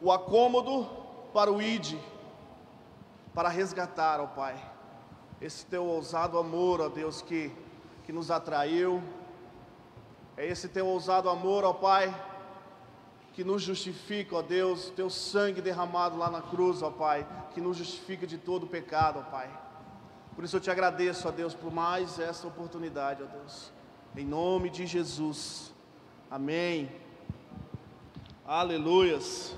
o acômodo para o ide, para resgatar, ó Pai, esse teu ousado amor, ó Deus, que, que nos atraiu, é esse teu ousado amor, ó Pai, que nos justifica, ó Deus, teu sangue derramado lá na cruz, ó Pai, que nos justifica de todo pecado, ó Pai. Por isso eu te agradeço, ó Deus, por mais essa oportunidade, ó Deus. Em nome de Jesus. Amém. Aleluias.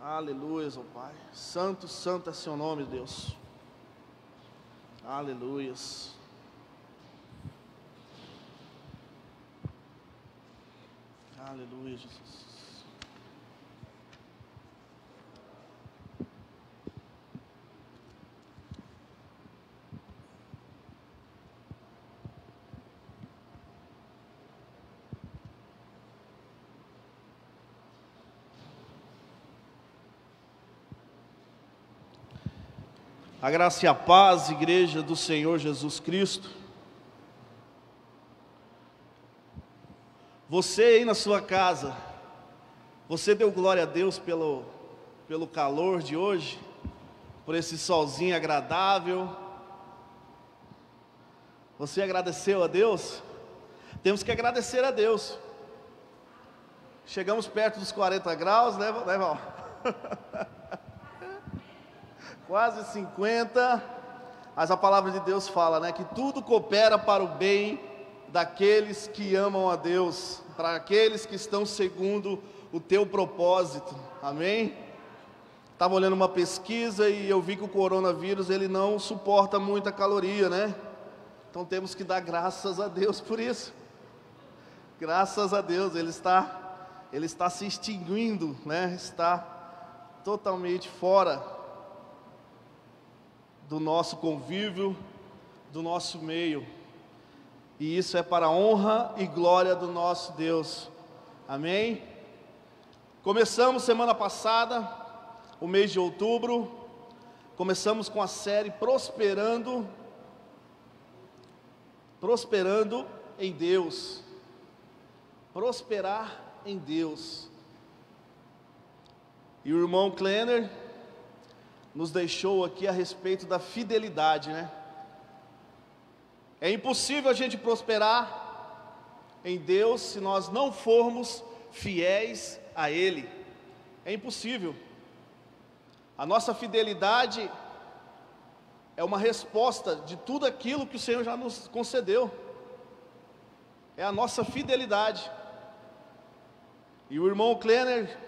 Aleluias, ó Pai. Santo, santo é seu nome, Deus. Aleluias. Aleluia, Jesus. A graça e a paz, igreja do Senhor Jesus Cristo. Você aí na sua casa, você deu glória a Deus pelo, pelo calor de hoje, por esse solzinho agradável. Você agradeceu a Deus? Temos que agradecer a Deus. Chegamos perto dos 40 graus, né, né? quase 50, mas a palavra de Deus fala, né, que tudo coopera para o bem daqueles que amam a Deus, para aqueles que estão segundo o teu propósito. Amém? Estava olhando uma pesquisa e eu vi que o coronavírus ele não suporta muita caloria, né? Então temos que dar graças a Deus por isso. Graças a Deus, ele está ele está se extinguindo, né? Está totalmente fora do nosso convívio, do nosso meio. E isso é para a honra e glória do nosso Deus. Amém? Começamos semana passada, o mês de outubro, começamos com a série Prosperando, Prosperando em Deus. Prosperar em Deus. E o irmão Klenner nos deixou aqui a respeito da fidelidade, né? É impossível a gente prosperar em Deus se nós não formos fiéis a Ele. É impossível. A nossa fidelidade é uma resposta de tudo aquilo que o Senhor já nos concedeu. É a nossa fidelidade. E o irmão Klenner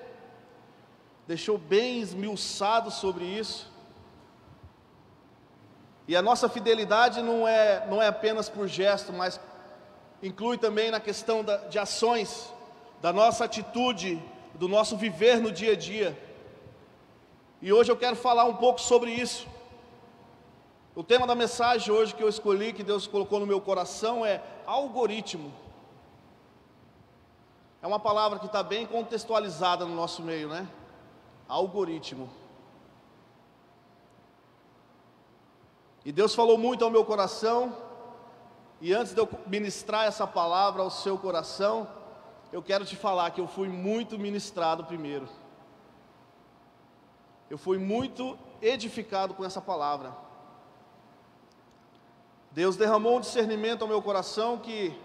deixou bem esmiuçado sobre isso. E a nossa fidelidade não é, não é apenas por gesto, mas inclui também na questão da, de ações, da nossa atitude, do nosso viver no dia a dia. E hoje eu quero falar um pouco sobre isso. O tema da mensagem hoje que eu escolhi, que Deus colocou no meu coração, é algoritmo. É uma palavra que está bem contextualizada no nosso meio, né? Algoritmo. E Deus falou muito ao meu coração, e antes de eu ministrar essa palavra ao seu coração, eu quero te falar que eu fui muito ministrado primeiro. Eu fui muito edificado com essa palavra. Deus derramou um discernimento ao meu coração que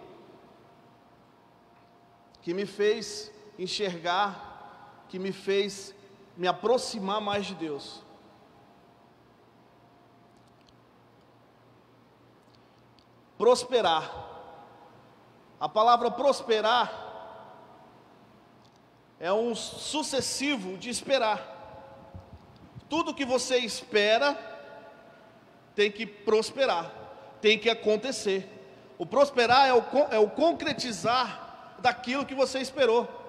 que me fez enxergar, que me fez me aproximar mais de Deus. Prosperar. A palavra prosperar é um sucessivo de esperar. Tudo que você espera tem que prosperar, tem que acontecer. O prosperar é o, é o concretizar daquilo que você esperou.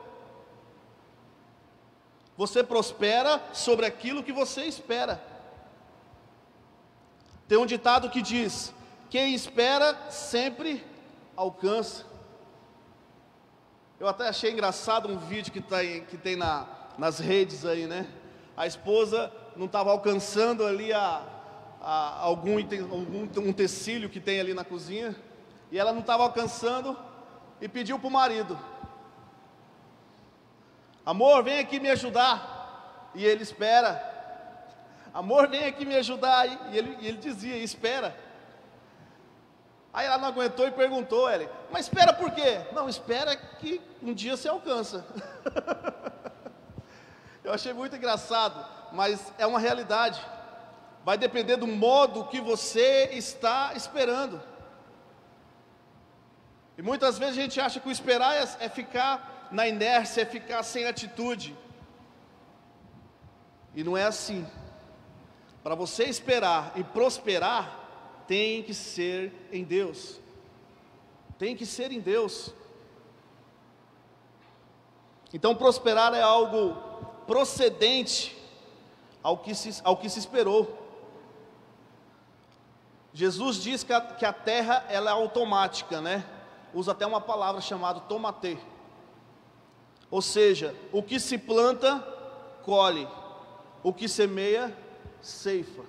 Você prospera sobre aquilo que você espera. Tem um ditado que diz: quem espera sempre alcança. Eu até achei engraçado um vídeo que, tá aí, que tem na, nas redes aí, né? A esposa não estava alcançando ali a, a, algum, algum um tecílio que tem ali na cozinha, e ela não estava alcançando e pediu para o marido: Amor, vem aqui me ajudar. E ele espera. Amor, vem aqui me ajudar. E ele, e ele dizia: Espera. Aí ela não aguentou e perguntou: ele, Mas espera por quê? Não, espera que um dia você alcança. Eu achei muito engraçado, mas é uma realidade. Vai depender do modo que você está esperando. E muitas vezes a gente acha que o esperar é, é ficar na inércia, é ficar sem atitude. E não é assim. Para você esperar e prosperar, tem que ser em Deus. Tem que ser em Deus. Então, prosperar é algo procedente ao que se, ao que se esperou. Jesus diz que a, que a terra ela é automática, né? Usa até uma palavra chamada tomate. Ou seja, o que se planta, colhe. O que semeia, ceifa.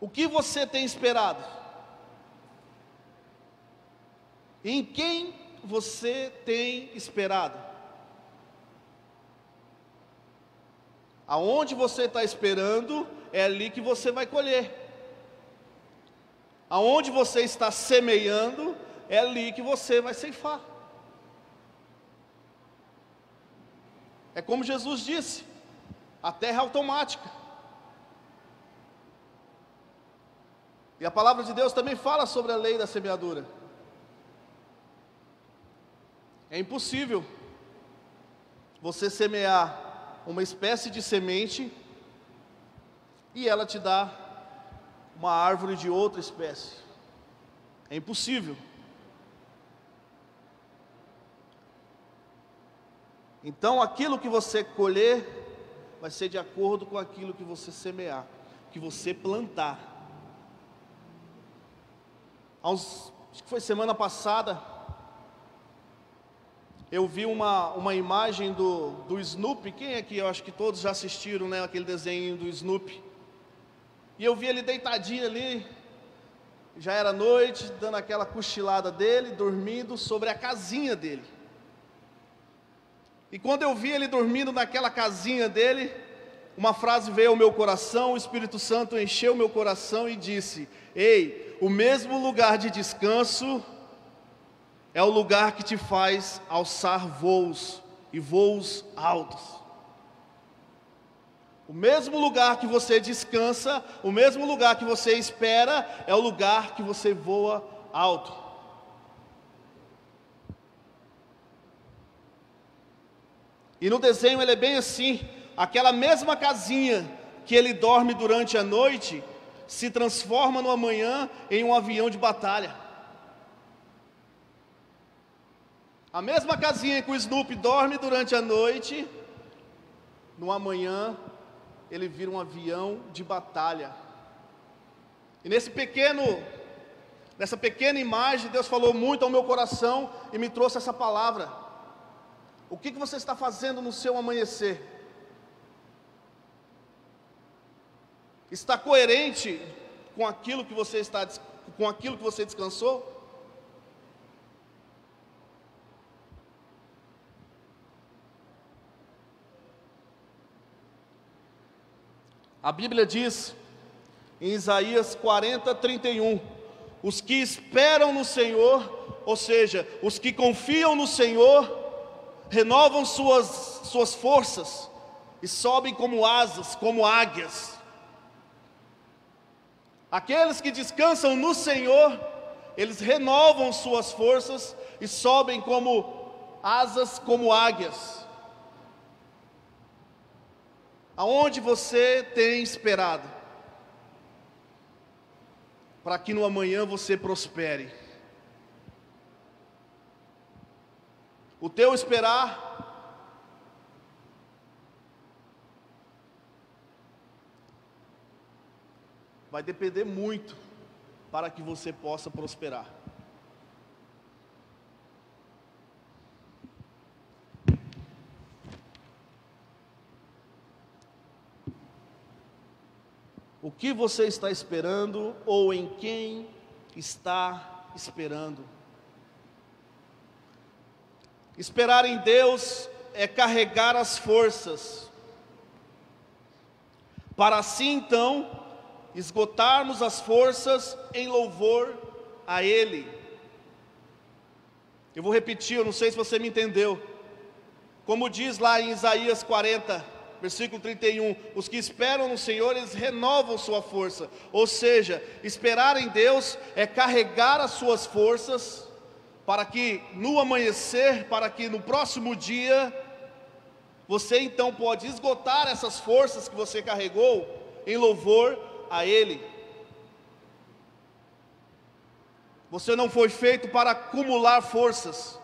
O que você tem esperado? Em quem você tem esperado? Aonde você está esperando, é ali que você vai colher. Aonde você está semeando, é ali que você vai ceifar. É como Jesus disse: a terra é automática. E a palavra de Deus também fala sobre a lei da semeadura. É impossível você semear uma espécie de semente e ela te dá uma árvore de outra espécie. É impossível. Então, aquilo que você colher vai ser de acordo com aquilo que você semear, que você plantar. Há uns, acho que foi semana passada, eu vi uma, uma imagem do, do Snoopy, quem é que eu acho que todos já assistiram, né, aquele desenho do Snoopy. E eu vi ele deitadinho ali, já era noite, dando aquela cochilada dele, dormindo sobre a casinha dele. E quando eu vi ele dormindo naquela casinha dele, uma frase veio ao meu coração, o Espírito Santo encheu meu coração e disse: Ei, o mesmo lugar de descanso é o lugar que te faz alçar voos e voos altos. O mesmo lugar que você descansa, o mesmo lugar que você espera, é o lugar que você voa alto. E no desenho ele é bem assim: aquela mesma casinha que ele dorme durante a noite, se transforma no amanhã em um avião de batalha. A mesma casinha que o Snoopy dorme durante a noite, no amanhã ele vira um avião de batalha. E nesse pequeno, nessa pequena imagem, Deus falou muito ao meu coração e me trouxe essa palavra. O que, que você está fazendo no seu amanhecer? Está coerente com aquilo que você está com aquilo que você descansou? A Bíblia diz em Isaías 40, 31: os que esperam no Senhor, ou seja, os que confiam no Senhor, renovam suas, suas forças e sobem como asas, como águias. Aqueles que descansam no Senhor, eles renovam suas forças e sobem como asas, como águias. Aonde você tem esperado? Para que no amanhã você prospere. O teu esperar vai depender muito para que você possa prosperar. O que você está esperando ou em quem está esperando? Esperar em Deus é carregar as forças, para assim então esgotarmos as forças em louvor a Ele. Eu vou repetir, eu não sei se você me entendeu. Como diz lá em Isaías 40, versículo 31, os que esperam no Senhor, eles renovam sua força. Ou seja, esperar em Deus é carregar as suas forças para que no amanhecer, para que no próximo dia, você então pode esgotar essas forças que você carregou em louvor a Ele. Você não foi feito para acumular forças.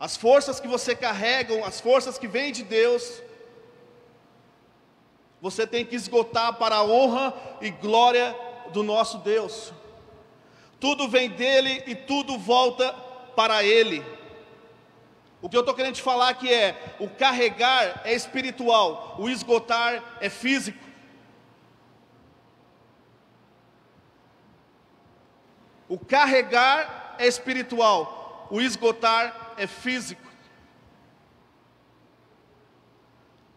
As forças que você carrega, as forças que vêm de Deus, você tem que esgotar para a honra e glória do nosso Deus. Tudo vem dele e tudo volta para ele. O que eu estou querendo te falar aqui é: o carregar é espiritual, o esgotar é físico. O carregar é espiritual, o esgotar é físico.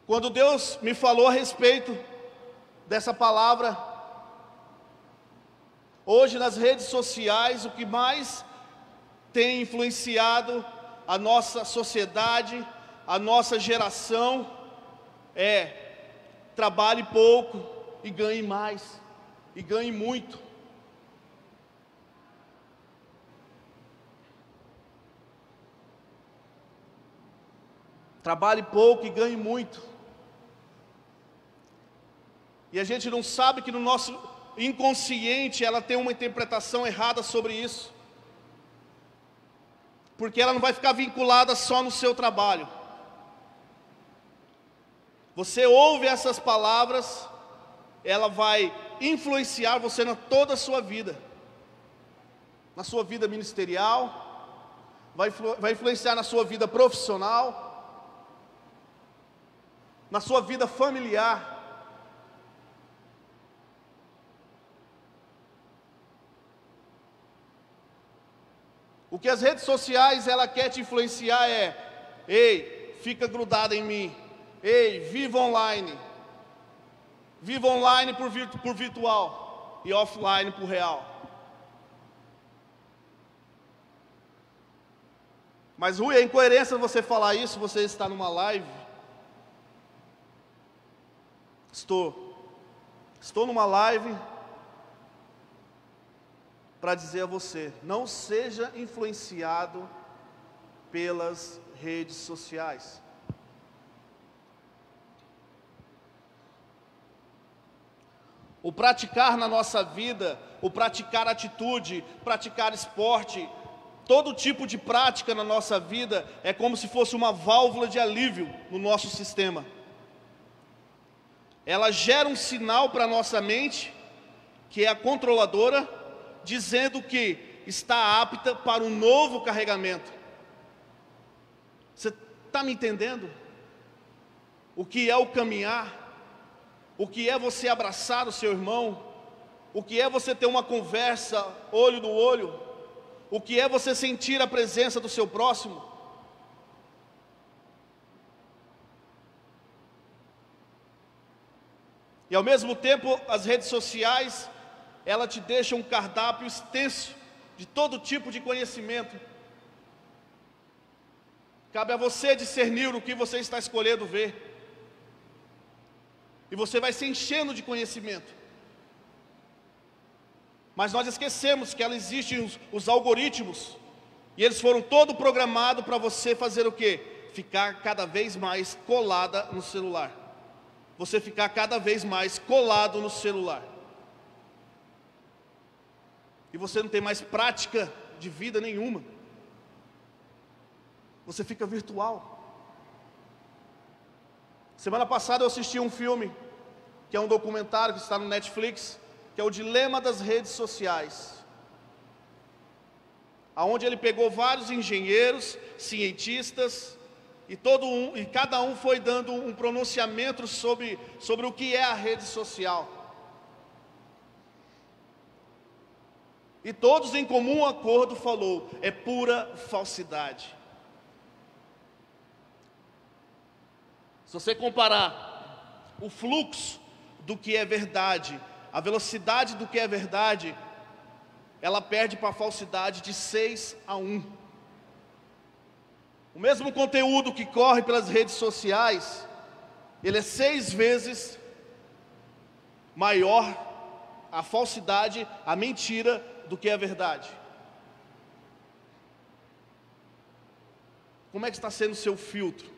Quando Deus me falou a respeito dessa palavra, Hoje nas redes sociais, o que mais tem influenciado a nossa sociedade, a nossa geração, é trabalhe pouco e ganhe mais, e ganhe muito. Trabalhe pouco e ganhe muito. E a gente não sabe que no nosso inconsciente, ela tem uma interpretação errada sobre isso. Porque ela não vai ficar vinculada só no seu trabalho. Você ouve essas palavras, ela vai influenciar você na toda a sua vida. Na sua vida ministerial, vai, vai influenciar na sua vida profissional, na sua vida familiar. O que as redes sociais ela quer te influenciar é: ei, fica grudado em mim. Ei, viva online. Viva online por, virtu por virtual e offline por real. Mas Rui, é incoerência você falar isso, você está numa live. Estou. Estou numa live para dizer a você: não seja influenciado pelas redes sociais. O praticar na nossa vida, o praticar atitude, praticar esporte, todo tipo de prática na nossa vida é como se fosse uma válvula de alívio no nosso sistema. Ela gera um sinal para a nossa mente, que é a controladora, dizendo que está apta para um novo carregamento. Você está me entendendo? O que é o caminhar? O que é você abraçar o seu irmão? O que é você ter uma conversa olho no olho? O que é você sentir a presença do seu próximo? E ao mesmo tempo, as redes sociais ela te deixa um cardápio extenso de todo tipo de conhecimento. Cabe a você discernir o que você está escolhendo ver. E você vai se enchendo de conhecimento. Mas nós esquecemos que ela existe os, os algoritmos. E eles foram todo programados para você fazer o quê? Ficar cada vez mais colada no celular. Você ficar cada vez mais colado no celular e você não tem mais prática de vida nenhuma. Você fica virtual. Semana passada eu assisti um filme, que é um documentário que está no Netflix, que é o Dilema das Redes Sociais. Aonde ele pegou vários engenheiros, cientistas, e todo um, e cada um foi dando um pronunciamento sobre, sobre o que é a rede social. E todos em comum acordo falou: é pura falsidade. Se você comparar o fluxo do que é verdade, a velocidade do que é verdade, ela perde para a falsidade de 6 a 1. O mesmo conteúdo que corre pelas redes sociais, ele é seis vezes maior a falsidade, a mentira, do que a verdade. Como é que está sendo o seu filtro?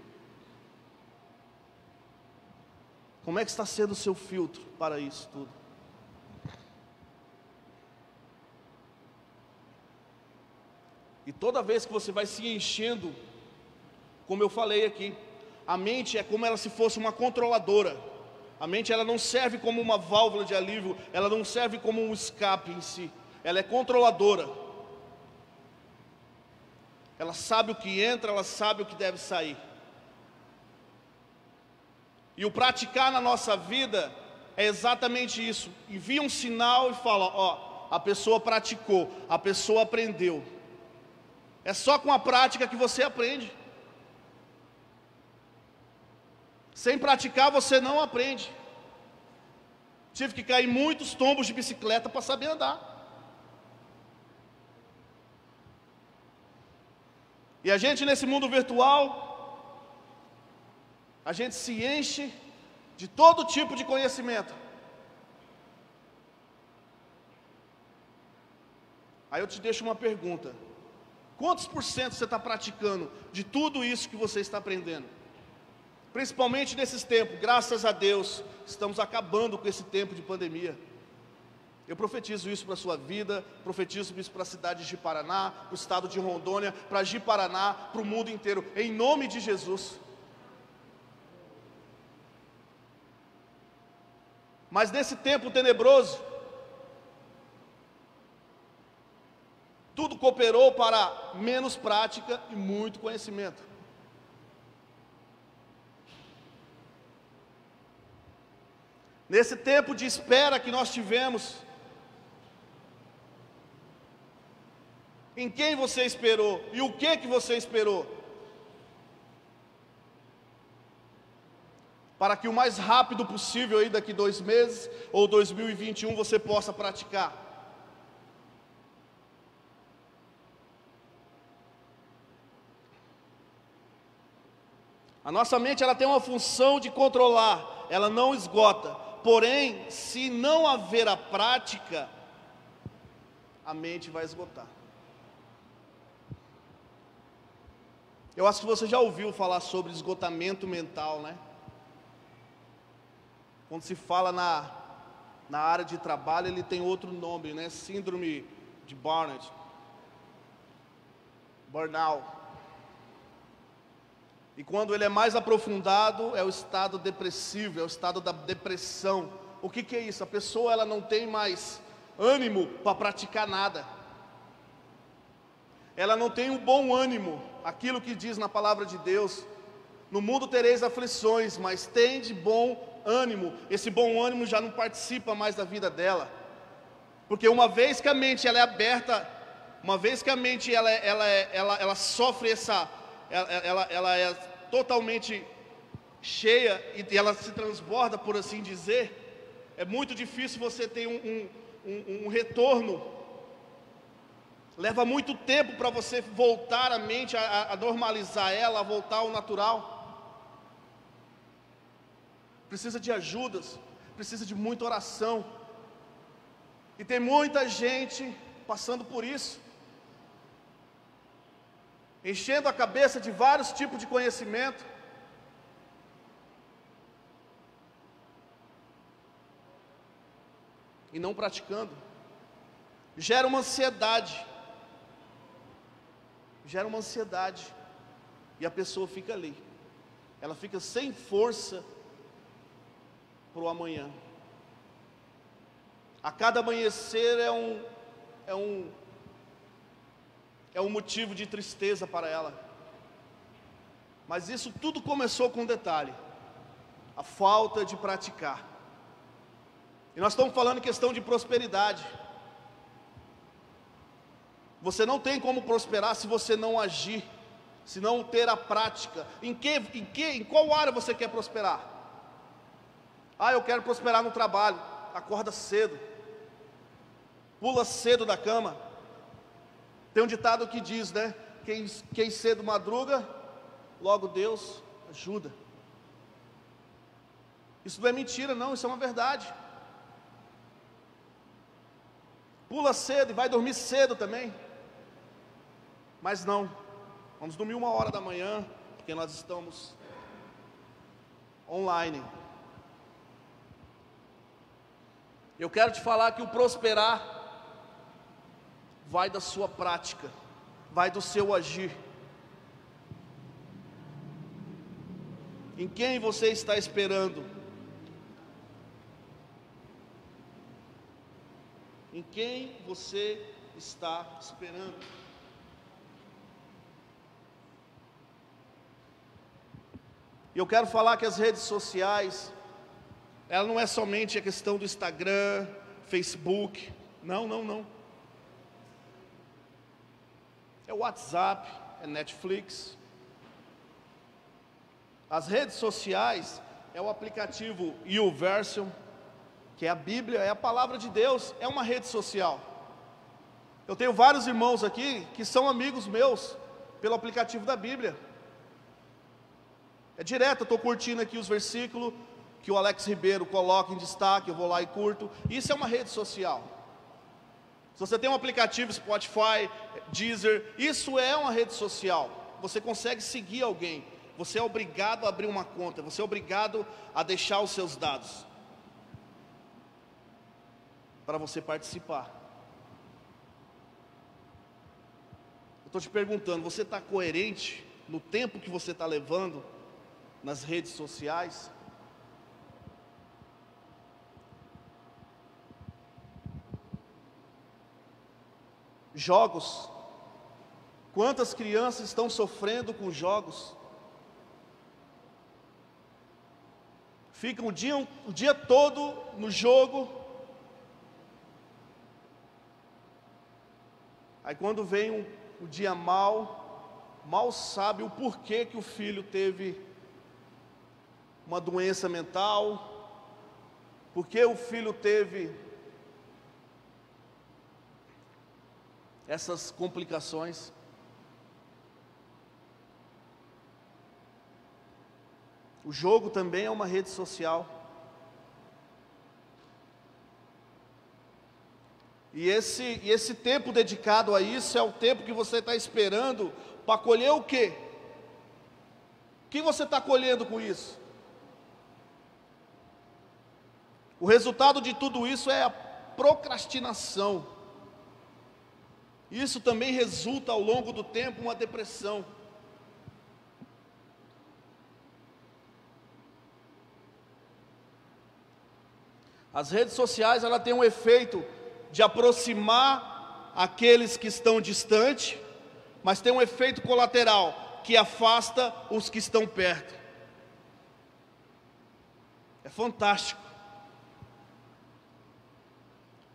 Como é que está sendo o seu filtro para isso tudo? E toda vez que você vai se enchendo, como eu falei aqui, a mente é como ela se fosse uma controladora. A mente ela não serve como uma válvula de alívio, ela não serve como um escape em si. Ela é controladora. Ela sabe o que entra, ela sabe o que deve sair. E o praticar na nossa vida é exatamente isso. Envia um sinal e fala: ó, a pessoa praticou, a pessoa aprendeu. É só com a prática que você aprende. Sem praticar você não aprende. Tive que cair muitos tombos de bicicleta para saber andar. E a gente nesse mundo virtual, a gente se enche de todo tipo de conhecimento. Aí eu te deixo uma pergunta: quantos por cento você está praticando de tudo isso que você está aprendendo? Principalmente nesses tempos, graças a Deus, estamos acabando com esse tempo de pandemia. Eu profetizo isso para a sua vida, profetizo isso para a cidade de Paraná, para o estado de Rondônia, para Ji Paraná, para o mundo inteiro, em nome de Jesus. Mas nesse tempo tenebroso, tudo cooperou para menos prática e muito conhecimento. Nesse tempo de espera que nós tivemos, em quem você esperou e o que que você esperou? para que o mais rápido possível, aí daqui dois meses ou 2021, você possa praticar. A nossa mente ela tem uma função de controlar, ela não esgota. Porém, se não haver a prática, a mente vai esgotar. Eu acho que você já ouviu falar sobre esgotamento mental, né? Quando se fala na, na área de trabalho, ele tem outro nome, né? Síndrome de Barnett. Burnout. E quando ele é mais aprofundado, é o estado depressivo, é o estado da depressão. O que, que é isso? A pessoa ela não tem mais ânimo para praticar nada. Ela não tem um bom ânimo, aquilo que diz na palavra de Deus. No mundo tereis aflições, mas tem de bom ânimo, esse bom ânimo já não participa mais da vida dela. Porque uma vez que a mente ela é aberta, uma vez que a mente ela, ela, ela, ela sofre essa, ela, ela, ela é totalmente cheia e ela se transborda, por assim dizer, é muito difícil você ter um, um, um, um retorno. Leva muito tempo para você voltar a mente, a, a normalizar ela, a voltar ao natural precisa de ajudas, precisa de muita oração. E tem muita gente passando por isso, enchendo a cabeça de vários tipos de conhecimento. E não praticando, gera uma ansiedade, gera uma ansiedade, e a pessoa fica ali, ela fica sem força para o amanhã. A cada amanhecer é um, é um, é um motivo de tristeza para ela. Mas isso tudo começou com um detalhe: a falta de praticar. E nós estamos falando em questão de prosperidade. Você não tem como prosperar se você não agir. se não ter a prática. Em que, em que, em qual área você quer prosperar? Ah, eu quero prosperar no trabalho. Acorda cedo. Pula cedo da cama. Tem um ditado que diz, né? Quem, quem cedo madruga, logo Deus ajuda. Isso não é mentira, não, isso é uma verdade. Pula cedo e vai dormir cedo também. Mas não, vamos dormir uma hora da manhã, porque nós estamos online. Eu quero te falar que o prosperar vai da sua prática, vai do seu agir. Em quem você está esperando? Em quem você está esperando? E eu quero falar que as redes sociais, ela não é somente a questão do Instagram, Facebook, não, não, não. É WhatsApp, é Netflix. As redes sociais é o aplicativo YouVersion, que é a Bíblia, é a palavra de Deus, é uma rede social. Eu tenho vários irmãos aqui que são amigos meus pelo aplicativo da Bíblia. É direto, estou curtindo aqui os versículos que o Alex Ribeiro coloca em destaque, eu vou lá e curto. Isso é uma rede social. Se você tem um aplicativo Spotify, Deezer, isso é uma rede social. Você consegue seguir alguém. Você é obrigado a abrir uma conta, você é obrigado a deixar os seus dados para você participar. Eu estou te perguntando, você está coerente no tempo que você está levando nas redes sociais? Jogos. Quantas crianças estão sofrendo com jogos? Ficam o dia, o dia todo no jogo, Aí quando vem o, o dia mal, mal sabe o porquê que o filho teve uma doença mental, porque o filho teve essas complicações. O jogo também é uma rede social. E esse, e esse tempo dedicado a isso é o tempo que você está esperando para colher o quê? O que você está colhendo com isso? O resultado de tudo isso é a procrastinação. Isso também resulta ao longo do tempo uma depressão. As redes sociais ela tem um efeito de aproximar aqueles que estão distantes, mas tem um efeito colateral que afasta os que estão perto. É fantástico.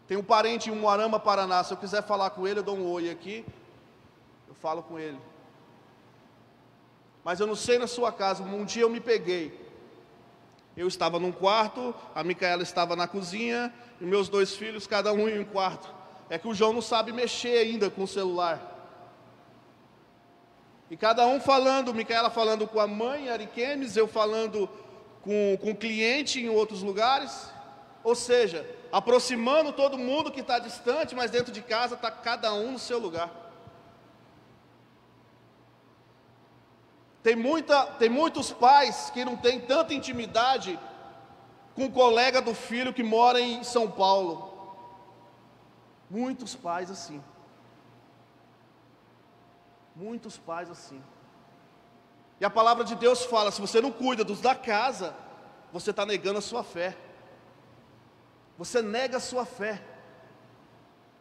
Tem um parente em Moarama, Paraná. Se eu quiser falar com ele, eu dou um oi aqui. Eu falo com ele. Mas eu não sei na sua casa. Um dia eu me peguei. Eu estava num quarto, a Micaela estava na cozinha, e meus dois filhos, cada um em um quarto. É que o João não sabe mexer ainda com o celular. E cada um falando, Micaela falando com a mãe, Ariquemes, eu falando com, com o cliente em outros lugares. Ou seja, aproximando todo mundo que está distante, mas dentro de casa está cada um no seu lugar. Tem, muita, tem muitos pais que não têm tanta intimidade com o colega do filho que mora em São Paulo. Muitos pais assim. Muitos pais assim. E a palavra de Deus fala: se você não cuida dos da casa, você está negando a sua fé. Você nega a sua fé.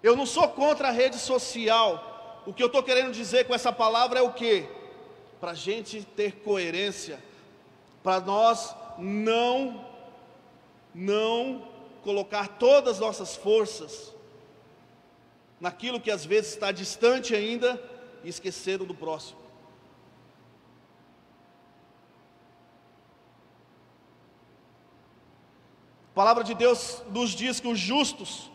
Eu não sou contra a rede social. O que eu estou querendo dizer com essa palavra é o que? Para a gente ter coerência, para nós não não colocar todas as nossas forças naquilo que às vezes está distante ainda e esqueceram do próximo. Palavra de Deus nos diz que os justos,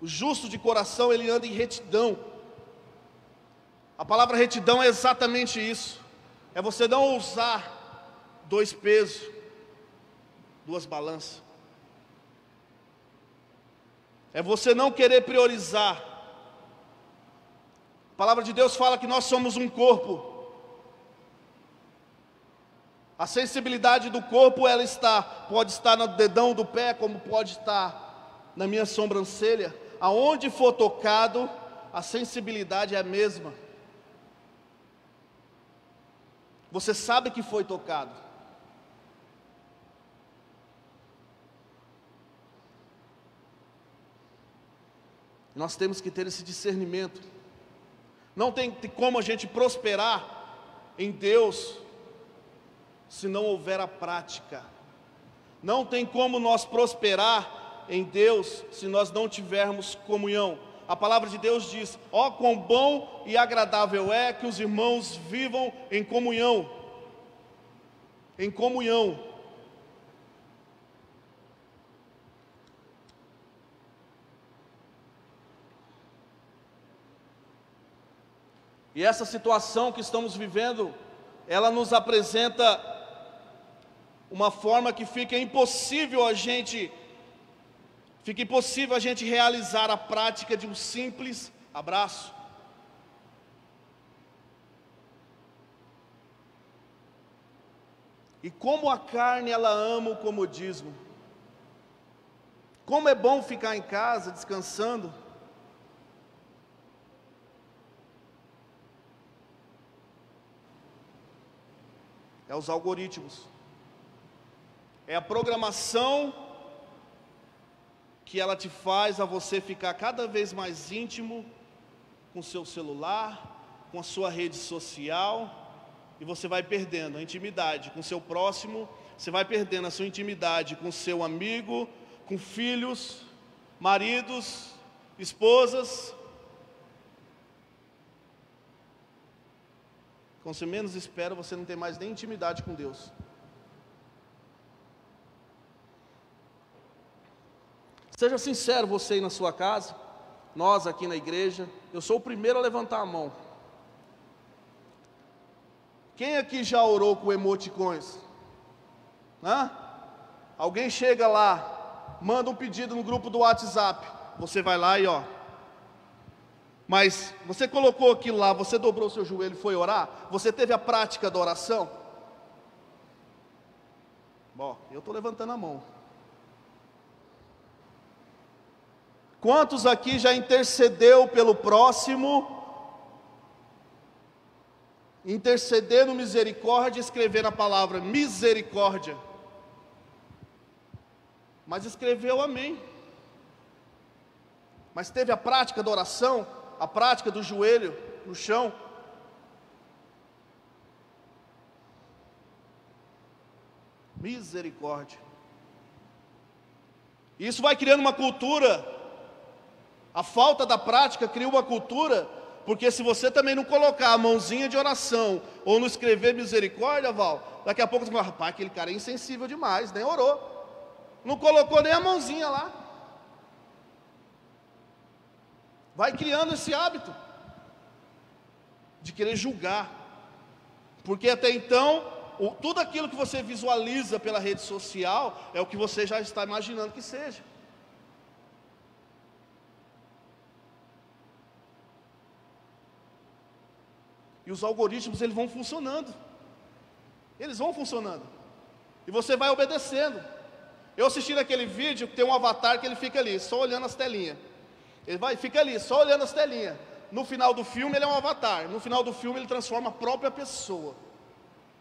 o justo de coração, ele anda em retidão. A palavra retidão é exatamente isso. É você não usar dois pesos, duas balanças. É você não querer priorizar. A palavra de Deus fala que nós somos um corpo. A sensibilidade do corpo ela está, pode estar no dedão do pé, como pode estar na minha sobrancelha. Aonde for tocado, a sensibilidade é a mesma. Você sabe que foi tocado. Nós temos que ter esse discernimento. Não tem como a gente prosperar em Deus se não houver a prática. Não tem como nós prosperar em Deus se nós não tivermos comunhão. A palavra de Deus diz: ó, oh, quão bom e agradável é que os irmãos vivam em comunhão. Em comunhão. E essa situação que estamos vivendo, ela nos apresenta uma forma que fica impossível a gente fica impossível a gente realizar a prática de um simples abraço. E como a carne ela ama o comodismo. Como é bom ficar em casa descansando. é os algoritmos. É a programação que ela te faz a você ficar cada vez mais íntimo com seu celular, com a sua rede social, e você vai perdendo a intimidade com seu próximo, você vai perdendo a sua intimidade com seu amigo, com filhos, maridos, esposas, Quando você menos espera, você não tem mais nem intimidade com Deus. Seja sincero você aí na sua casa, nós aqui na igreja, eu sou o primeiro a levantar a mão. Quem aqui já orou com emoticões? Hã? Alguém chega lá, manda um pedido no grupo do WhatsApp, você vai lá e ó, mas você colocou aquilo lá, você dobrou seu joelho e foi orar? Você teve a prática da oração? Bom, eu estou levantando a mão. Quantos aqui já intercedeu pelo próximo? Interceder no misericórdia, escrever na palavra misericórdia. Mas escreveu amém. Mas teve a prática da oração? a prática do joelho no chão. Misericórdia. Isso vai criando uma cultura. A falta da prática cria uma cultura, porque se você também não colocar a mãozinha de oração ou não escrever misericórdia, Val, daqui a pouco você fala, rapaz, aquele cara é insensível demais, nem orou. Não colocou nem a mãozinha lá. vai criando esse hábito de querer julgar, porque até então, o, tudo aquilo que você visualiza pela rede social é o que você já está imaginando que seja. Os algoritmos eles vão funcionando. Eles vão funcionando. E você vai obedecendo. Eu assisti naquele vídeo que tem um avatar que ele fica ali, só olhando as telinhas. Ele vai, fica ali, só olhando as telinhas. No final do filme ele é um avatar. No final do filme ele transforma a própria pessoa.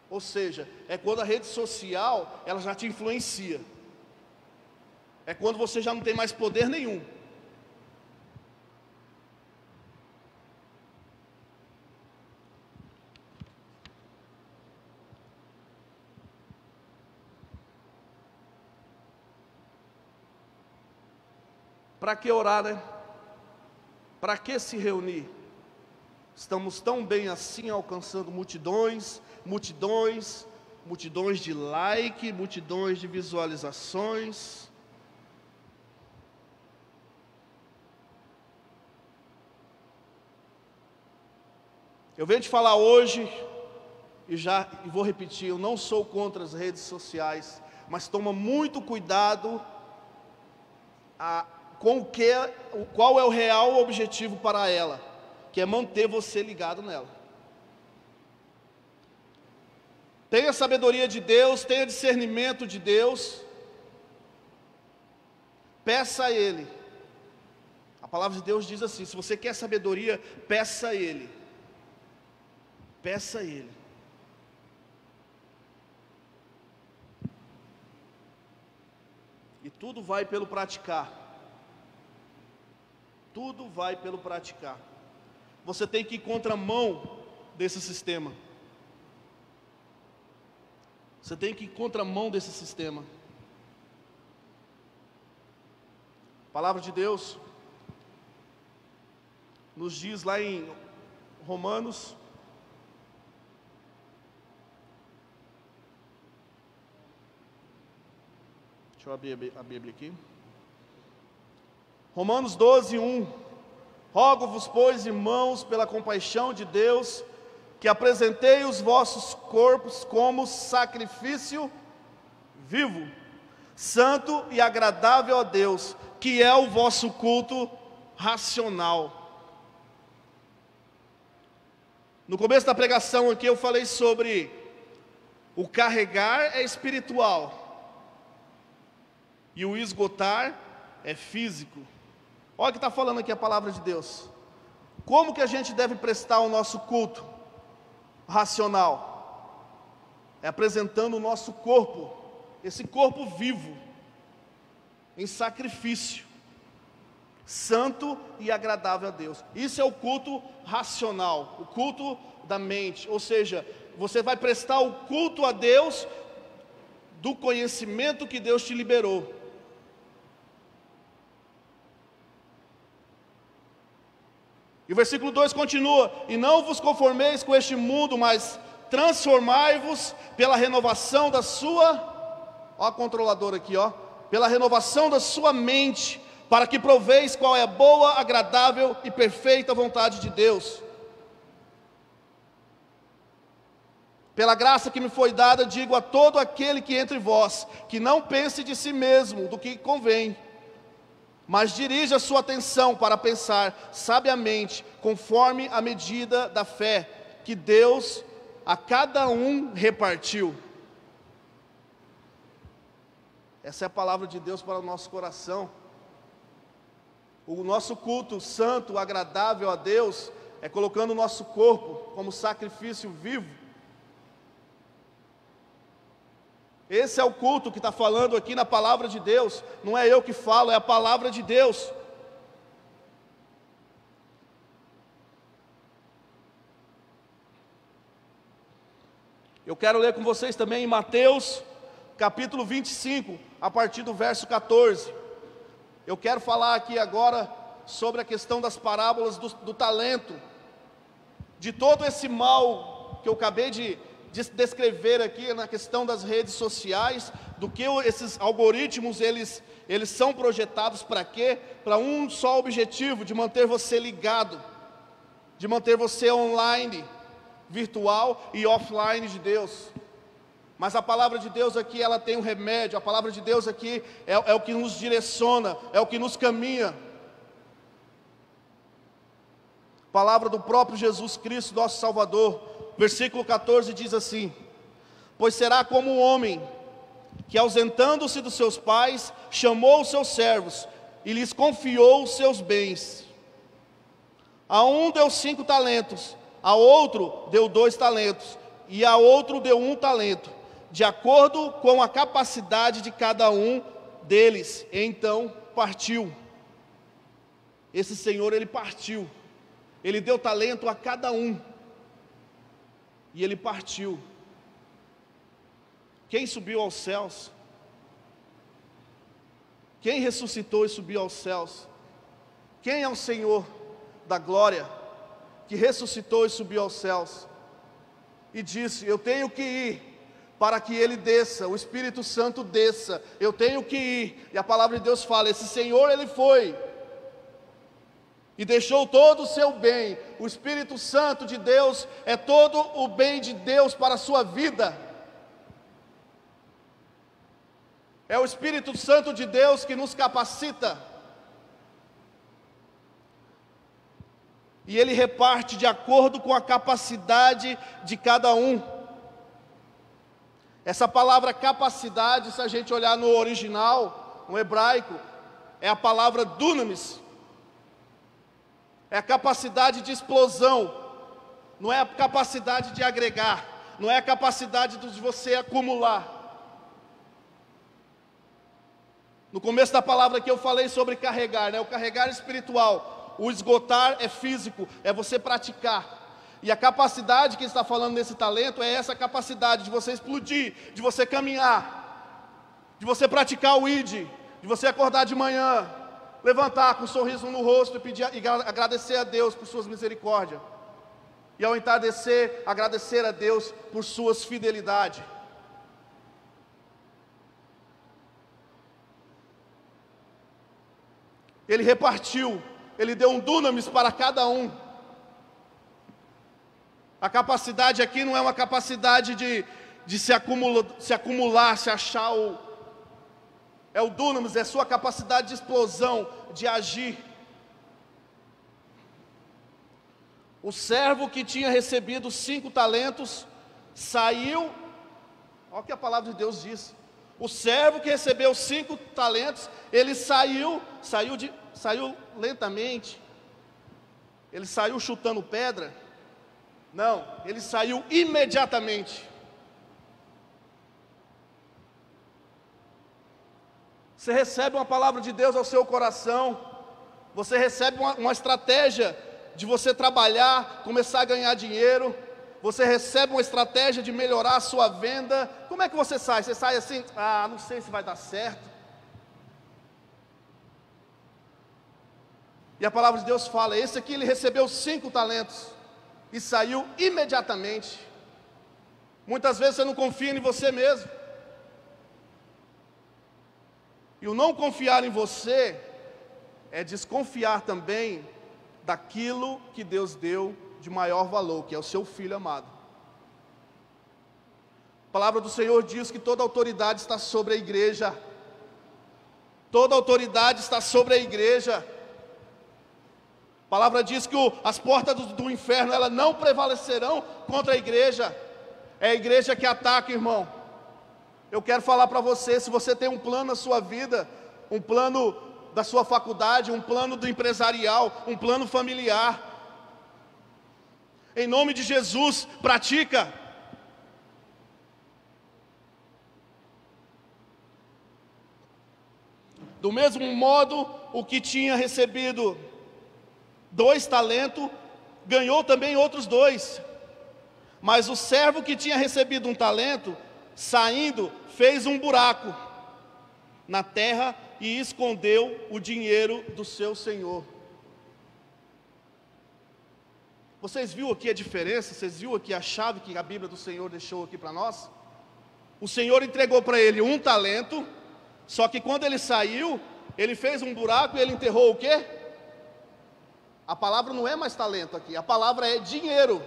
Ou seja, é quando a rede social ela já te influencia. É quando você já não tem mais poder nenhum. Para que orar, né? Para que se reunir? Estamos tão bem assim, alcançando multidões, multidões, multidões de like, multidões de visualizações. Eu venho te falar hoje e já e vou repetir, eu não sou contra as redes sociais, mas toma muito cuidado a com o que, qual é o real objetivo para ela, que é manter você ligado nela. Tenha sabedoria de Deus, tenha discernimento de Deus. Peça a Ele. A palavra de Deus diz assim: se você quer sabedoria, peça a Ele. Peça a Ele. E tudo vai pelo praticar. Tudo vai pelo praticar. Você tem que ir contramão desse sistema. Você tem que ir contramão desse sistema. A palavra de Deus nos diz lá em Romanos, deixa eu abrir a Bíblia aqui. Romanos 12, 1. Rogo-vos, pois, irmãos, pela compaixão de Deus, que apresentei os vossos corpos como sacrifício vivo, santo e agradável a Deus, que é o vosso culto racional. No começo da pregação aqui eu falei sobre o carregar é espiritual e o esgotar é físico. Olha o que está falando aqui a palavra de Deus. Como que a gente deve prestar o nosso culto? racional, é apresentando o nosso corpo, esse corpo vivo, em sacrifício, santo e agradável a Deus. Isso é o culto racional, o culto da mente, ou seja, você vai prestar o culto a Deus do conhecimento que Deus te liberou. E o versículo 2 continua: E não vos conformeis com este mundo, mas transformai-vos pela renovação da sua, ó a controladora aqui, ó, pela renovação da sua mente, para que proveis qual é a boa, agradável e perfeita vontade de Deus. Pela graça que me foi dada, digo a todo aquele que entre vós, que não pense de si mesmo do que convém, mas dirija sua atenção para pensar sabiamente, conforme a medida da fé que Deus a cada um repartiu. Essa é a palavra de Deus para o nosso coração. O nosso culto santo, agradável a Deus, é colocando o nosso corpo como sacrifício vivo Esse é o culto que está falando aqui na palavra de Deus. Não é eu que falo, é a palavra de Deus. Eu quero ler com vocês também em Mateus, capítulo 25, a partir do verso 14. Eu quero falar aqui agora sobre a questão das parábolas do, do talento, de todo esse mal que eu acabei de descrever aqui na questão das redes sociais, do que esses algoritmos eles, eles são projetados para quê? Para um só objetivo, de manter você ligado, de manter você online, virtual e offline de Deus. Mas a palavra de Deus aqui, ela tem um remédio, a palavra de Deus aqui é, é o que nos direciona, é o que nos caminha. Palavra do próprio Jesus Cristo, nosso Salvador, versículo 14 diz assim: Pois será como um homem que, ausentando-se dos seus pais, chamou os seus servos e lhes confiou os seus bens. A um deu cinco talentos, a outro deu dois talentos, e a outro deu um talento, de acordo com a capacidade de cada um deles. Então partiu. Esse senhor, ele partiu, ele deu talento a cada um e ele partiu. Quem subiu aos céus? Quem ressuscitou e subiu aos céus? Quem é o Senhor da glória que ressuscitou e subiu aos céus? E disse: Eu tenho que ir para que ele desça, o Espírito Santo desça. Eu tenho que ir. E a palavra de Deus fala: Esse Senhor ele foi. E deixou todo o seu bem. O Espírito Santo de Deus é todo o bem de Deus para a sua vida. É o Espírito Santo de Deus que nos capacita. E ele reparte de acordo com a capacidade de cada um. Essa palavra capacidade, se a gente olhar no original, no hebraico, é a palavra dunamis, é a capacidade de explosão, não é a capacidade de agregar, não é a capacidade de você acumular. No começo da palavra que eu falei sobre carregar, né? O carregar espiritual, o esgotar é físico, é você praticar. E a capacidade que está falando nesse talento é essa capacidade de você explodir, de você caminhar, de você praticar o ID, de você acordar de manhã, levantar com um sorriso no rosto e pedir e agradecer a Deus por suas misericórdias. E ao entardecer, agradecer a Deus por suas fidelidades. Ele repartiu, ele deu um dunamis para cada um. A capacidade aqui não é uma capacidade de, de se, acumula, se acumular, se achar o, é o dunamis, é sua capacidade de explosão, de agir. O servo que tinha recebido cinco talentos saiu, olha o que a palavra de Deus diz. O servo que recebeu cinco talentos, ele saiu, saiu, de, saiu lentamente, ele saiu chutando pedra. Não, ele saiu imediatamente. Você recebe uma palavra de Deus ao seu coração, você recebe uma, uma estratégia de você trabalhar, começar a ganhar dinheiro, você recebe uma estratégia de melhorar a sua venda. Como é que você sai? Você sai assim, ah, não sei se vai dar certo. E a palavra de Deus fala: esse aqui ele recebeu cinco talentos e saiu imediatamente. Muitas vezes você não confia em você mesmo. E o não confiar em você é desconfiar também daquilo que Deus deu de maior valor, que é o seu filho amado. A palavra do Senhor diz que toda autoridade está sobre a igreja. Toda autoridade está sobre a igreja. A palavra diz que o, as portas do, do inferno ela não prevalecerão contra a igreja. É a igreja que ataca, irmão. Eu quero falar para você, se você tem um plano na sua vida, um plano da sua faculdade, um plano do empresarial, um plano familiar, em nome de Jesus, pratica. Do mesmo modo, o que tinha recebido dois talentos, ganhou também outros dois. Mas o servo que tinha recebido um talento, saindo, fez um buraco na terra e escondeu o dinheiro do seu senhor. Vocês viram aqui a diferença? Vocês viram aqui a chave que a Bíblia do Senhor deixou aqui para nós? O Senhor entregou para ele um talento, só que quando ele saiu, ele fez um buraco e ele enterrou o quê? A palavra não é mais talento aqui, a palavra é dinheiro.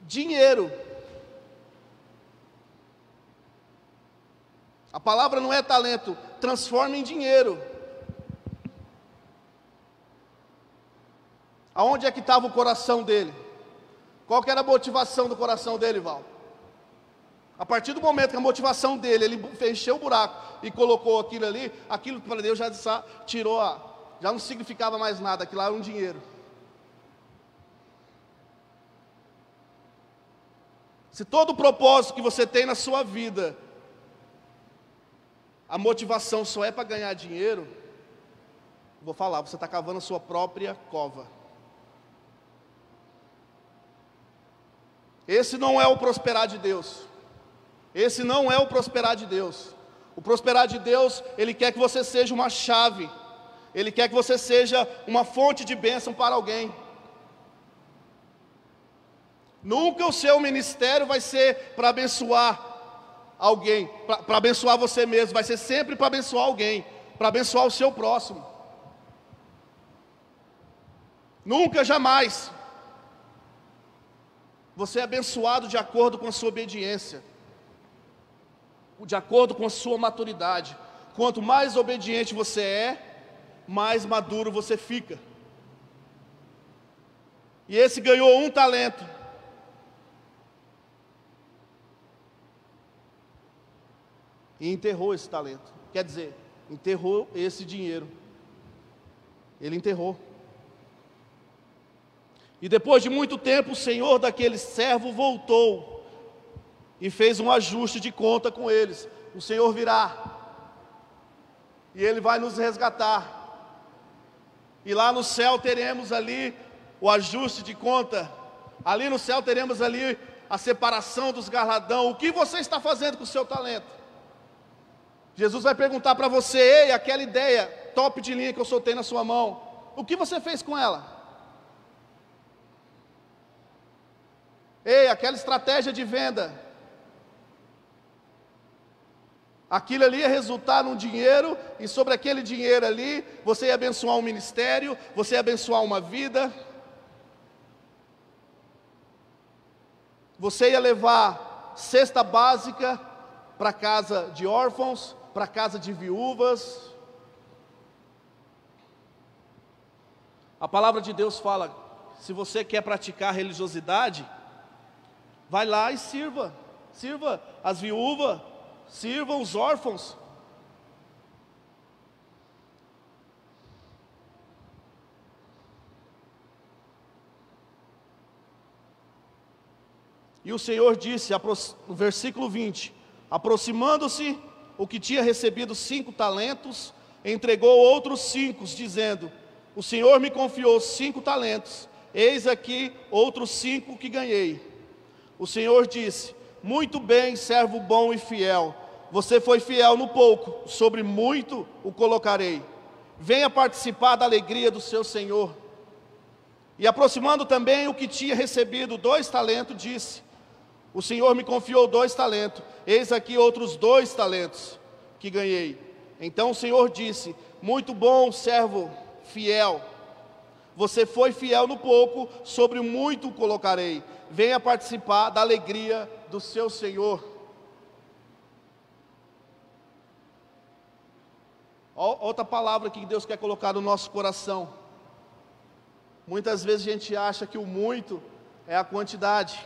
Dinheiro. A palavra não é talento, transforma em dinheiro. Aonde é que estava o coração dele? Qual que era a motivação do coração dele, Val? A partir do momento que a motivação dele, ele fechou o buraco e colocou aquilo ali, aquilo para Deus já tirou a, já não significava mais nada, aquilo lá era um dinheiro. Se todo o propósito que você tem na sua vida a motivação só é para ganhar dinheiro, vou falar, você está cavando a sua própria cova. Esse não é o prosperar de Deus. Esse não é o prosperar de Deus. O prosperar de Deus, Ele quer que você seja uma chave. Ele quer que você seja uma fonte de bênção para alguém. Nunca o seu ministério vai ser para abençoar alguém, para abençoar você mesmo, vai ser sempre para abençoar alguém, para abençoar o seu próximo. Nunca, jamais. Você é abençoado de acordo com a sua obediência, de acordo com a sua maturidade. Quanto mais obediente você é, mais maduro você fica. E esse ganhou um talento. E enterrou esse talento. Quer dizer, enterrou esse dinheiro. Ele enterrou. E depois de muito tempo, o senhor daquele servo voltou e fez um ajuste de conta com eles. O Senhor virá e Ele vai nos resgatar. E lá no céu teremos ali o ajuste de conta. Ali no céu teremos ali a separação dos garladão. O que você está fazendo com o seu talento? Jesus vai perguntar para você, ei, aquela ideia top de linha que eu soltei na sua mão, o que você fez com ela? Ei, aquela estratégia de venda. Aquilo ali ia resultar num dinheiro, e sobre aquele dinheiro ali, você ia abençoar um ministério, você ia abençoar uma vida. Você ia levar cesta básica para casa de órfãos, para casa de viúvas. A palavra de Deus fala: se você quer praticar religiosidade, Vai lá e sirva, sirva as viúvas, sirva os órfãos. E o Senhor disse, no versículo 20: aproximando-se, o que tinha recebido cinco talentos, entregou outros cinco, dizendo: O Senhor me confiou cinco talentos, eis aqui outros cinco que ganhei. O Senhor disse: Muito bem, servo bom e fiel. Você foi fiel no pouco, sobre muito o colocarei. Venha participar da alegria do seu Senhor. E aproximando também o que tinha recebido dois talentos, disse: O Senhor me confiou dois talentos, eis aqui outros dois talentos que ganhei. Então o Senhor disse: Muito bom, servo fiel. Você foi fiel no pouco, sobre muito colocarei venha participar da alegria do seu Senhor. Outra palavra que Deus quer colocar no nosso coração. Muitas vezes a gente acha que o muito é a quantidade.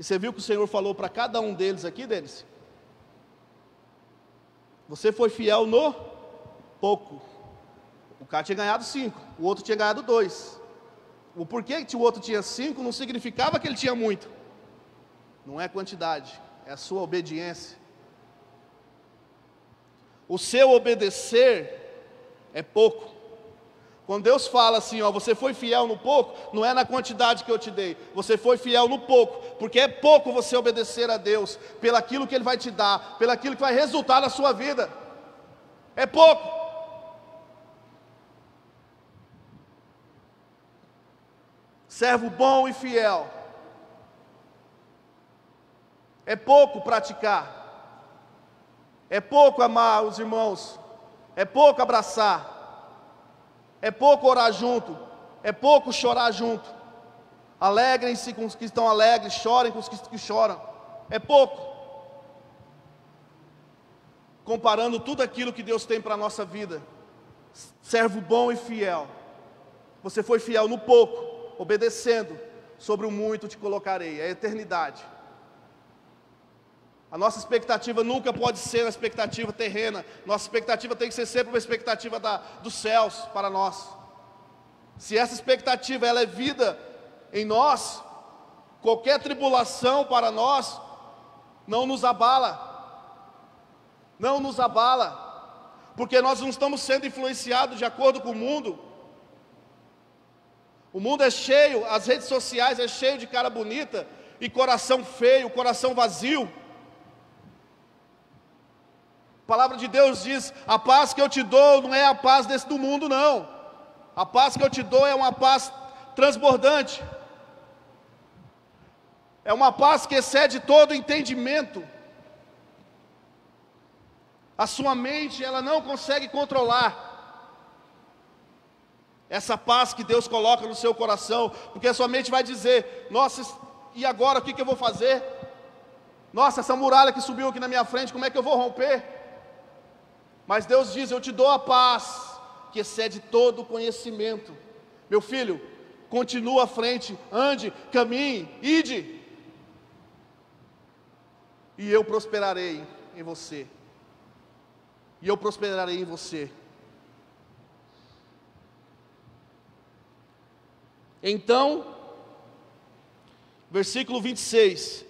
E você viu que o Senhor falou para cada um deles aqui, deles? Você foi fiel no pouco. O cara tinha ganhado cinco, o outro tinha ganhado dois. O porquê que o outro tinha cinco não significava que ele tinha muito. Não é quantidade, é a sua obediência. O seu obedecer é pouco. Quando Deus fala assim, ó, você foi fiel no pouco, não é na quantidade que eu te dei, você foi fiel no pouco, porque é pouco você obedecer a Deus, pelaquilo que Ele vai te dar, pelaquilo que vai resultar na sua vida. É pouco. servo bom e fiel. É pouco praticar, é pouco amar os irmãos, é pouco abraçar, é pouco orar junto, é pouco chorar junto. Alegrem-se com os que estão alegres, chorem com os que choram. É pouco. Comparando tudo aquilo que Deus tem para a nossa vida. Servo bom e fiel. Você foi fiel no pouco, obedecendo, sobre o muito te colocarei, é a eternidade. A nossa expectativa nunca pode ser uma expectativa terrena, nossa expectativa tem que ser sempre uma expectativa da, dos céus para nós. Se essa expectativa ela é vida em nós, qualquer tribulação para nós não nos abala, não nos abala, porque nós não estamos sendo influenciados de acordo com o mundo, o mundo é cheio, as redes sociais é cheio de cara bonita e coração feio, coração vazio. Palavra de Deus diz: a paz que eu te dou não é a paz desse do mundo, não. A paz que eu te dou é uma paz transbordante. É uma paz que excede todo entendimento. A sua mente, ela não consegue controlar. essa paz que Deus coloca no seu coração, porque a sua mente vai dizer: Nossa, e agora o que, que eu vou fazer? Nossa, essa muralha que subiu aqui na minha frente, como é que eu vou romper? Mas Deus diz: Eu te dou a paz, que excede todo conhecimento. Meu filho, continua à frente, ande, caminhe, ide, e eu prosperarei em você. E eu prosperarei em você. Então, versículo 26.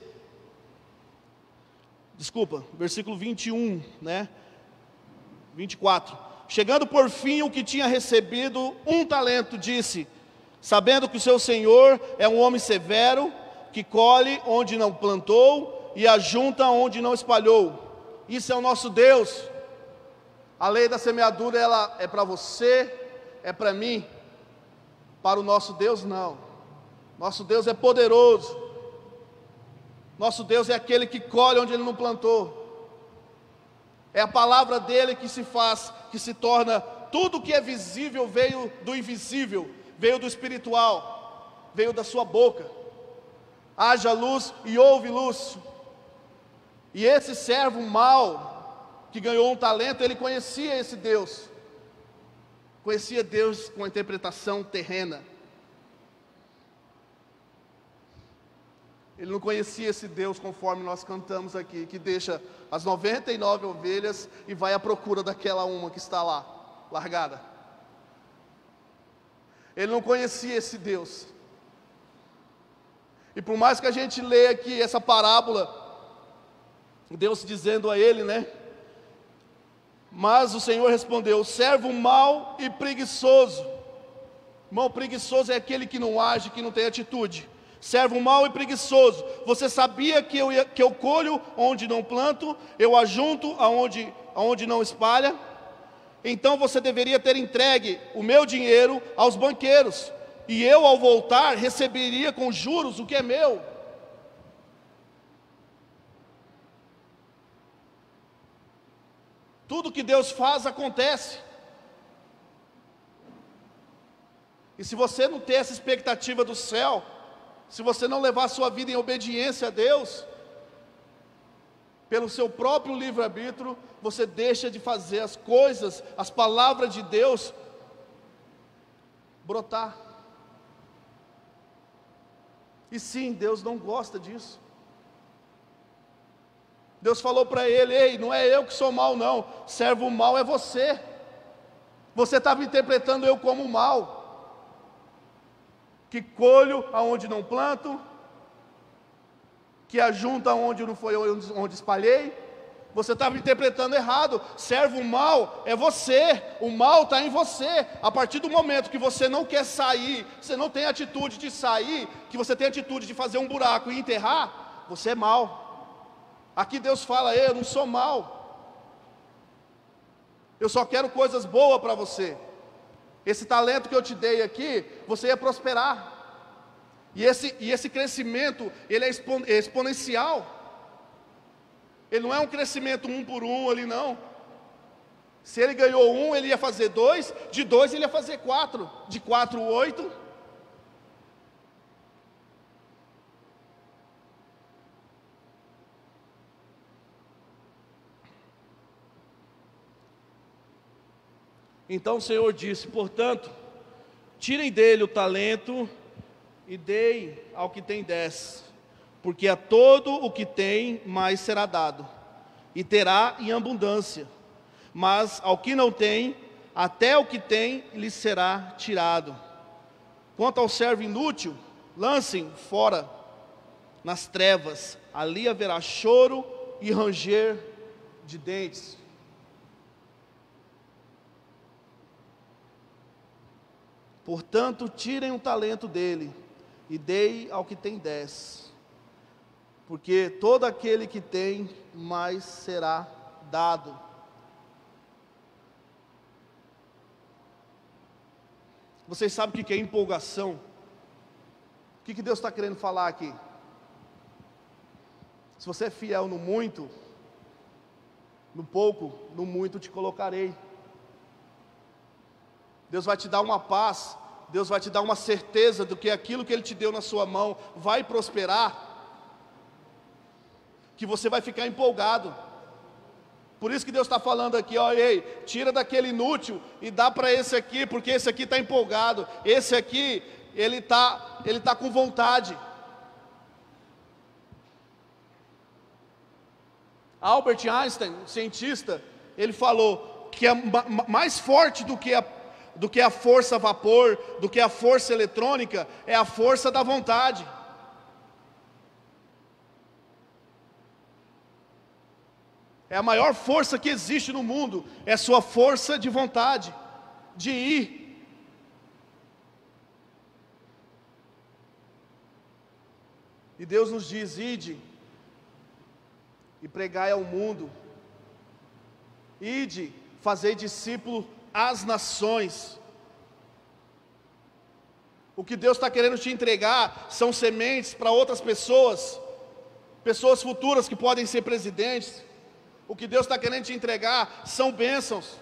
Desculpa, versículo 21, né? 24. Chegando por fim o que tinha recebido um talento, disse: Sabendo que o seu senhor é um homem severo, que colhe onde não plantou e ajunta onde não espalhou. Isso é o nosso Deus. A lei da semeadura ela é para você, é para mim. Para o nosso Deus, não. Nosso Deus é poderoso. Nosso Deus é aquele que colhe onde ele não plantou. É a palavra dele que se faz, que se torna tudo que é visível veio do invisível, veio do espiritual, veio da sua boca. Haja luz e houve luz. E esse servo mau, que ganhou um talento, ele conhecia esse Deus. Conhecia Deus com a interpretação terrena. Ele não conhecia esse Deus conforme nós cantamos aqui, que deixa as 99 ovelhas e vai à procura daquela uma que está lá, largada. Ele não conhecia esse Deus. E por mais que a gente leia aqui essa parábola, Deus dizendo a ele, né? Mas o Senhor respondeu: servo mau e preguiçoso. Irmão, preguiçoso é aquele que não age, que não tem atitude. Servo mau e preguiçoso. Você sabia que eu, que eu colho onde não planto, eu ajunto aonde, aonde não espalha? Então você deveria ter entregue o meu dinheiro aos banqueiros, e eu, ao voltar, receberia com juros o que é meu. Tudo que Deus faz acontece. E se você não ter essa expectativa do céu, se você não levar a sua vida em obediência a Deus, pelo seu próprio livre-arbítrio, você deixa de fazer as coisas, as palavras de Deus brotar. E sim, Deus não gosta disso. Deus falou para ele: Ei, não é eu que sou mal, não. Servo mal é você. Você estava interpretando eu como mal. Que colho aonde não planto, que ajunta onde não foi onde espalhei. Você estava interpretando errado. Servo mal é você. O mal está em você. A partir do momento que você não quer sair, você não tem atitude de sair, que você tem atitude de fazer um buraco e enterrar, você é mal. Aqui Deus fala: eu não sou mal. Eu só quero coisas boas para você. Esse talento que eu te dei aqui, você ia prosperar. E esse, e esse crescimento, ele é, é exponencial. Ele não é um crescimento um por um ali, não. Se ele ganhou um, ele ia fazer dois, de dois ele ia fazer quatro, de quatro, oito. Então o Senhor disse: portanto, tirem dele o talento e deem ao que tem dez, porque a todo o que tem mais será dado, e terá em abundância, mas ao que não tem, até o que tem lhe será tirado. Quanto ao servo inútil, lancem fora nas trevas, ali haverá choro e ranger de dentes. Portanto, tirem o talento dele e dei ao que tem dez, porque todo aquele que tem, mais será dado. Vocês sabem o que é empolgação? O que Deus está querendo falar aqui? Se você é fiel no muito, no pouco, no muito te colocarei. Deus vai te dar uma paz, Deus vai te dar uma certeza do que aquilo que Ele te deu na sua mão vai prosperar, que você vai ficar empolgado. Por isso que Deus está falando aqui, ó, ei, tira daquele inútil e dá para esse aqui, porque esse aqui está empolgado, esse aqui, ele está ele tá com vontade. Albert Einstein, cientista, ele falou que é mais forte do que a do que a força a vapor, do que a força eletrônica, é a força da vontade. É a maior força que existe no mundo, é sua força de vontade, de ir. E Deus nos diz: ide e pregai ao mundo, ide, fazei discípulo as nações. O que Deus está querendo te entregar são sementes para outras pessoas, pessoas futuras que podem ser presidentes. O que Deus está querendo te entregar são bênçãos.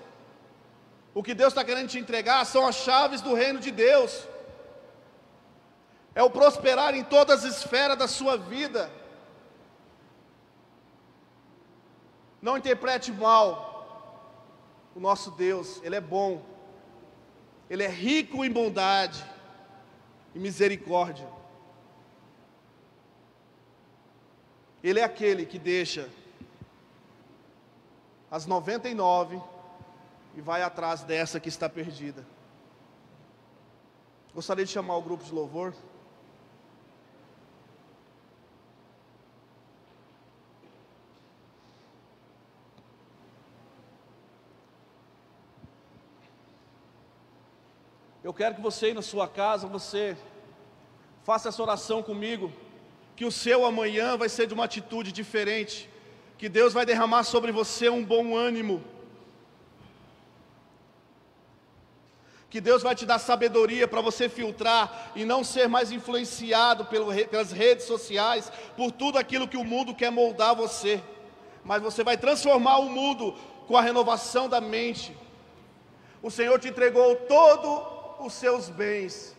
O que Deus está querendo te entregar são as chaves do reino de Deus. É o prosperar em todas as esferas da sua vida. Não interprete mal o nosso Deus, Ele é bom, Ele é rico em bondade e misericórdia. Ele é aquele que deixa as 99 e vai atrás dessa que está perdida. Gostaria de chamar o grupo de louvor. Eu quero que você aí na sua casa, você faça essa oração comigo, que o seu amanhã vai ser de uma atitude diferente, que Deus vai derramar sobre você um bom ânimo, que Deus vai te dar sabedoria para você filtrar e não ser mais influenciado pelas redes sociais, por tudo aquilo que o mundo quer moldar você, mas você vai transformar o mundo com a renovação da mente. O Senhor te entregou todo os seus bens.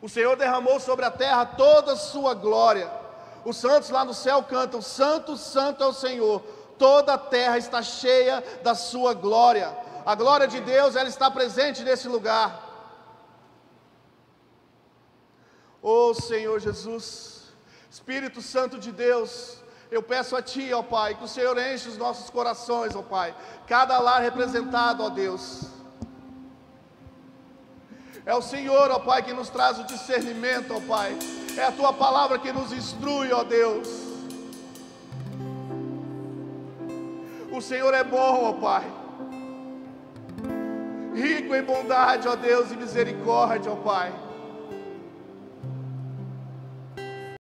O Senhor derramou sobre a terra toda a sua glória. Os santos lá no céu cantam: Santo, Santo é o Senhor. Toda a terra está cheia da sua glória. A glória de Deus, ela está presente nesse lugar. Oh Senhor Jesus, Espírito Santo de Deus, eu peço a Ti, ó Pai, que o Senhor enche os nossos corações, ó Pai. Cada lar representado, ó Deus é o Senhor, ó Pai, que nos traz o discernimento, ó Pai. É a tua palavra que nos instrui, ó Deus. O Senhor é bom, ó Pai. Rico em bondade, ó Deus, e misericórdia, ó Pai.